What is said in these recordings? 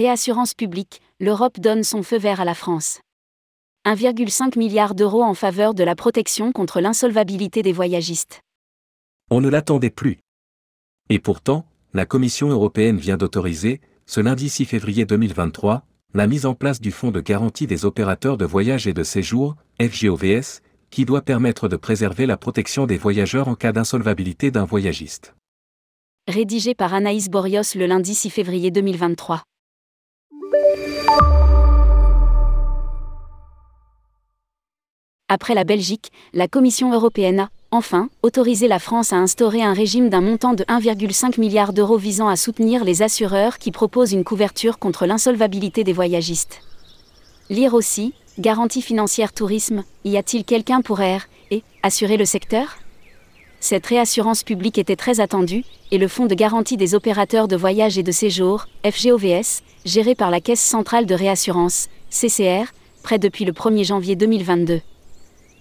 Réassurance publique, l'Europe donne son feu vert à la France. 1,5 milliard d'euros en faveur de la protection contre l'insolvabilité des voyagistes. On ne l'attendait plus. Et pourtant, la Commission européenne vient d'autoriser, ce lundi 6 février 2023, la mise en place du Fonds de garantie des opérateurs de voyage et de séjour, FGOVS, qui doit permettre de préserver la protection des voyageurs en cas d'insolvabilité d'un voyagiste. Rédigé par Anaïs Borios le lundi 6 février 2023. Après la Belgique, la Commission européenne a, enfin, autorisé la France à instaurer un régime d'un montant de 1,5 milliard d'euros visant à soutenir les assureurs qui proposent une couverture contre l'insolvabilité des voyagistes. Lire aussi, garantie financière tourisme, y a-t-il quelqu'un pour air et assurer le secteur? Cette réassurance publique était très attendue, et le Fonds de garantie des opérateurs de voyage et de séjour, FGOVS, géré par la Caisse centrale de réassurance, CCR, prêt depuis le 1er janvier 2022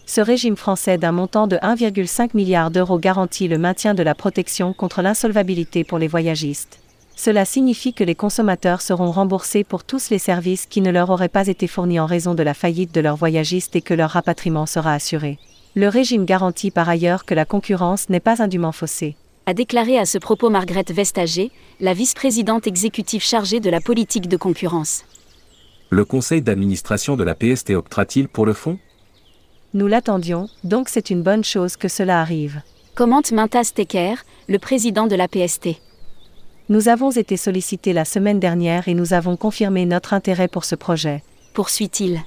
ce régime français d'un montant de 1,5 milliard d'euros garantit le maintien de la protection contre l'insolvabilité pour les voyagistes. Cela signifie que les consommateurs seront remboursés pour tous les services qui ne leur auraient pas été fournis en raison de la faillite de leur voyagiste et que leur rapatriement sera assuré. Le régime garantit par ailleurs que la concurrence n'est pas indûment faussée. A déclaré à ce propos Margrethe Vestager, la vice-présidente exécutive chargée de la politique de concurrence. Le conseil d'administration de la PST optera-t-il pour le fonds nous l'attendions, donc c'est une bonne chose que cela arrive. Commente Mintas Tecker, le président de la PST. Nous avons été sollicités la semaine dernière et nous avons confirmé notre intérêt pour ce projet. Poursuit-il.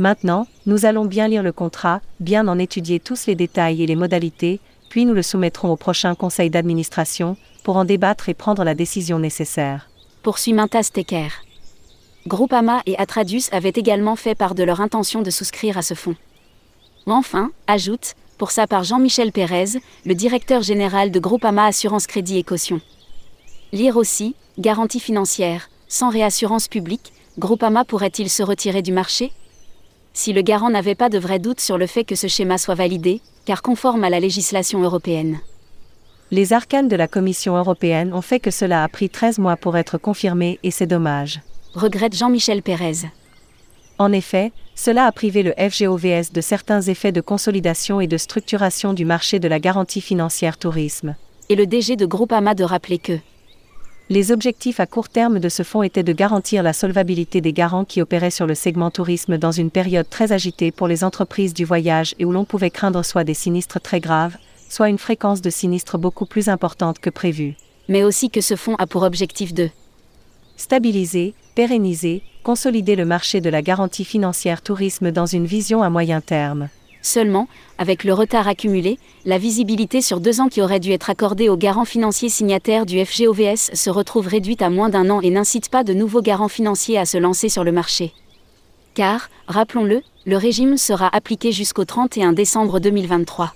Maintenant, nous allons bien lire le contrat, bien en étudier tous les détails et les modalités, puis nous le soumettrons au prochain conseil d'administration, pour en débattre et prendre la décision nécessaire. Poursuit Mintas Tecker. Groupama et Atradius avaient également fait part de leur intention de souscrire à ce fonds. Enfin, ajoute, pour sa part Jean-Michel Pérez, le directeur général de Groupama Assurance Crédit et Caution. Lire aussi, garantie financière, sans réassurance publique, Groupama pourrait-il se retirer du marché? Si le garant n'avait pas de vrai doute sur le fait que ce schéma soit validé, car conforme à la législation européenne. Les arcanes de la Commission européenne ont fait que cela a pris 13 mois pour être confirmé et c'est dommage. Regrette Jean-Michel Pérez. En effet, cela a privé le FGOVS de certains effets de consolidation et de structuration du marché de la garantie financière tourisme. Et le DG de Groupama de rappeler que les objectifs à court terme de ce fonds étaient de garantir la solvabilité des garants qui opéraient sur le segment tourisme dans une période très agitée pour les entreprises du voyage et où l'on pouvait craindre soit des sinistres très graves, soit une fréquence de sinistres beaucoup plus importante que prévu. Mais aussi que ce fonds a pour objectif de stabiliser, pérenniser, consolider le marché de la garantie financière tourisme dans une vision à moyen terme. Seulement, avec le retard accumulé, la visibilité sur deux ans qui aurait dû être accordée aux garants financiers signataires du FGOVS se retrouve réduite à moins d'un an et n'incite pas de nouveaux garants financiers à se lancer sur le marché. Car, rappelons-le, le régime sera appliqué jusqu'au 31 décembre 2023.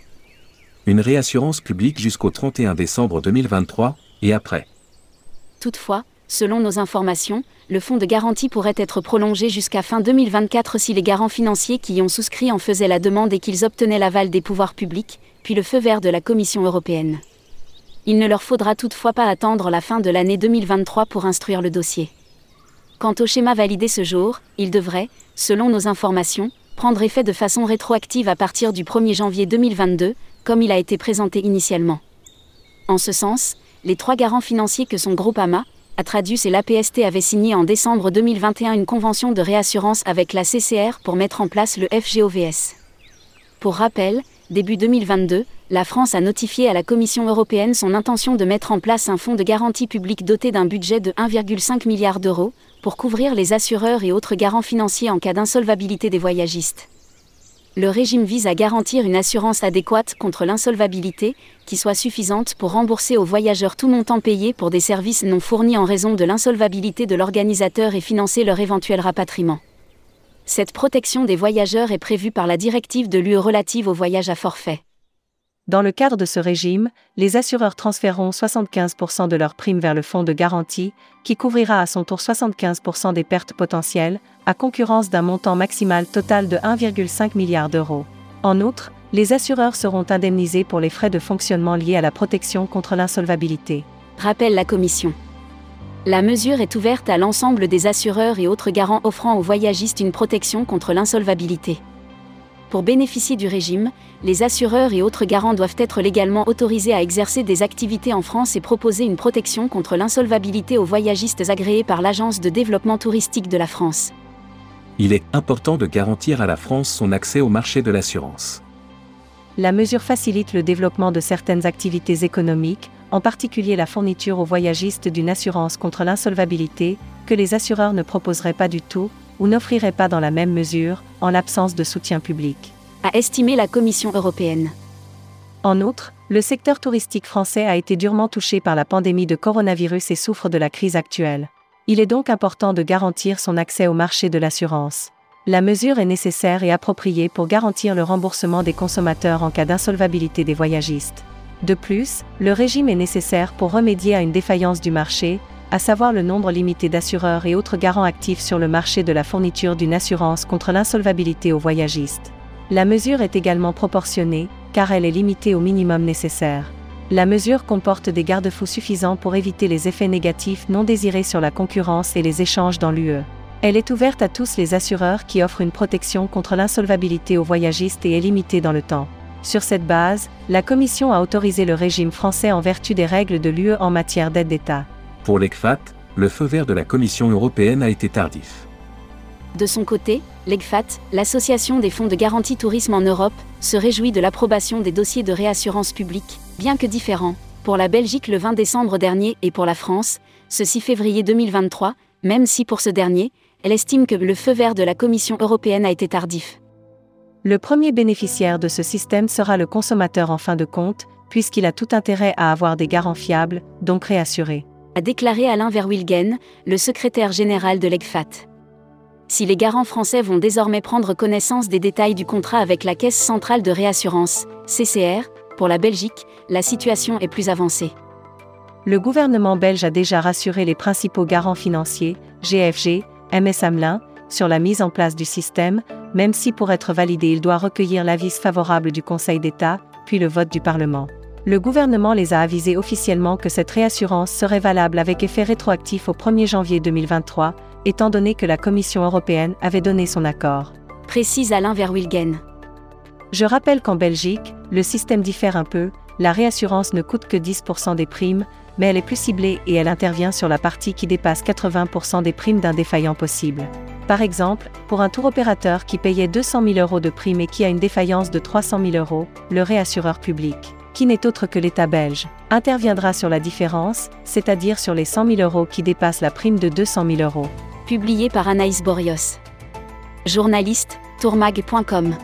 Une réassurance publique jusqu'au 31 décembre 2023, et après. Toutefois, Selon nos informations, le fonds de garantie pourrait être prolongé jusqu'à fin 2024 si les garants financiers qui y ont souscrit en faisaient la demande et qu'ils obtenaient l'aval des pouvoirs publics, puis le feu vert de la Commission européenne. Il ne leur faudra toutefois pas attendre la fin de l'année 2023 pour instruire le dossier. Quant au schéma validé ce jour, il devrait, selon nos informations, prendre effet de façon rétroactive à partir du 1er janvier 2022, comme il a été présenté initialement. En ce sens, les trois garants financiers que sont Groupama, Atradius et l'APST avaient signé en décembre 2021 une convention de réassurance avec la CCR pour mettre en place le FGOVS. Pour rappel, début 2022, la France a notifié à la Commission européenne son intention de mettre en place un fonds de garantie publique doté d'un budget de 1,5 milliard d'euros, pour couvrir les assureurs et autres garants financiers en cas d'insolvabilité des voyagistes le régime vise à garantir une assurance adéquate contre l'insolvabilité, qui soit suffisante pour rembourser aux voyageurs tout montant payé pour des services non fournis en raison de l'insolvabilité de l'organisateur et financer leur éventuel rapatriement. Cette protection des voyageurs est prévue par la directive de l'UE relative au voyage à forfait. Dans le cadre de ce régime, les assureurs transféreront 75% de leurs primes vers le fonds de garantie, qui couvrira à son tour 75% des pertes potentielles, à concurrence d'un montant maximal total de 1,5 milliard d'euros. En outre, les assureurs seront indemnisés pour les frais de fonctionnement liés à la protection contre l'insolvabilité. Rappelle la Commission. La mesure est ouverte à l'ensemble des assureurs et autres garants offrant aux voyagistes une protection contre l'insolvabilité. Pour bénéficier du régime, les assureurs et autres garants doivent être légalement autorisés à exercer des activités en France et proposer une protection contre l'insolvabilité aux voyagistes agréés par l'Agence de développement touristique de la France. Il est important de garantir à la France son accès au marché de l'assurance. La mesure facilite le développement de certaines activités économiques, en particulier la fourniture aux voyagistes d'une assurance contre l'insolvabilité, que les assureurs ne proposeraient pas du tout, ou n'offriraient pas dans la même mesure, en l'absence de soutien public. A estimé la Commission européenne. En outre, le secteur touristique français a été durement touché par la pandémie de coronavirus et souffre de la crise actuelle. Il est donc important de garantir son accès au marché de l'assurance. La mesure est nécessaire et appropriée pour garantir le remboursement des consommateurs en cas d'insolvabilité des voyagistes. De plus, le régime est nécessaire pour remédier à une défaillance du marché, à savoir le nombre limité d'assureurs et autres garants actifs sur le marché de la fourniture d'une assurance contre l'insolvabilité aux voyagistes. La mesure est également proportionnée, car elle est limitée au minimum nécessaire. La mesure comporte des garde-fous suffisants pour éviter les effets négatifs non désirés sur la concurrence et les échanges dans l'UE. Elle est ouverte à tous les assureurs qui offrent une protection contre l'insolvabilité aux voyagistes et est limitée dans le temps. Sur cette base, la Commission a autorisé le régime français en vertu des règles de l'UE en matière d'aide d'État. Pour l'ECFAT, le feu vert de la Commission européenne a été tardif. De son côté, l'EGFAT, l'Association des fonds de garantie tourisme en Europe, se réjouit de l'approbation des dossiers de réassurance publique, bien que différents, pour la Belgique le 20 décembre dernier et pour la France, ce 6 février 2023, même si pour ce dernier, elle estime que le feu vert de la Commission européenne a été tardif. Le premier bénéficiaire de ce système sera le consommateur en fin de compte, puisqu'il a tout intérêt à avoir des garants fiables, donc réassurés. A déclaré Alain Verwilgen, le secrétaire général de l'EGFAT. Si les garants français vont désormais prendre connaissance des détails du contrat avec la Caisse centrale de réassurance, CCR, pour la Belgique, la situation est plus avancée. Le gouvernement belge a déjà rassuré les principaux garants financiers, GFG, MS Hamelin, sur la mise en place du système, même si pour être validé il doit recueillir l'avis favorable du Conseil d'État, puis le vote du Parlement. Le gouvernement les a avisés officiellement que cette réassurance serait valable avec effet rétroactif au 1er janvier 2023, étant donné que la Commission européenne avait donné son accord. Précise Alain Verwilgen. Je rappelle qu'en Belgique, le système diffère un peu, la réassurance ne coûte que 10% des primes, mais elle est plus ciblée et elle intervient sur la partie qui dépasse 80% des primes d'un défaillant possible. Par exemple, pour un tour opérateur qui payait 200 000 euros de prime et qui a une défaillance de 300 000 euros, le réassureur public, qui n'est autre que l'État belge, interviendra sur la différence, c'est-à-dire sur les 100 000 euros qui dépassent la prime de 200 000 euros. Publié par Anaïs Borios. Journaliste, tourmag.com.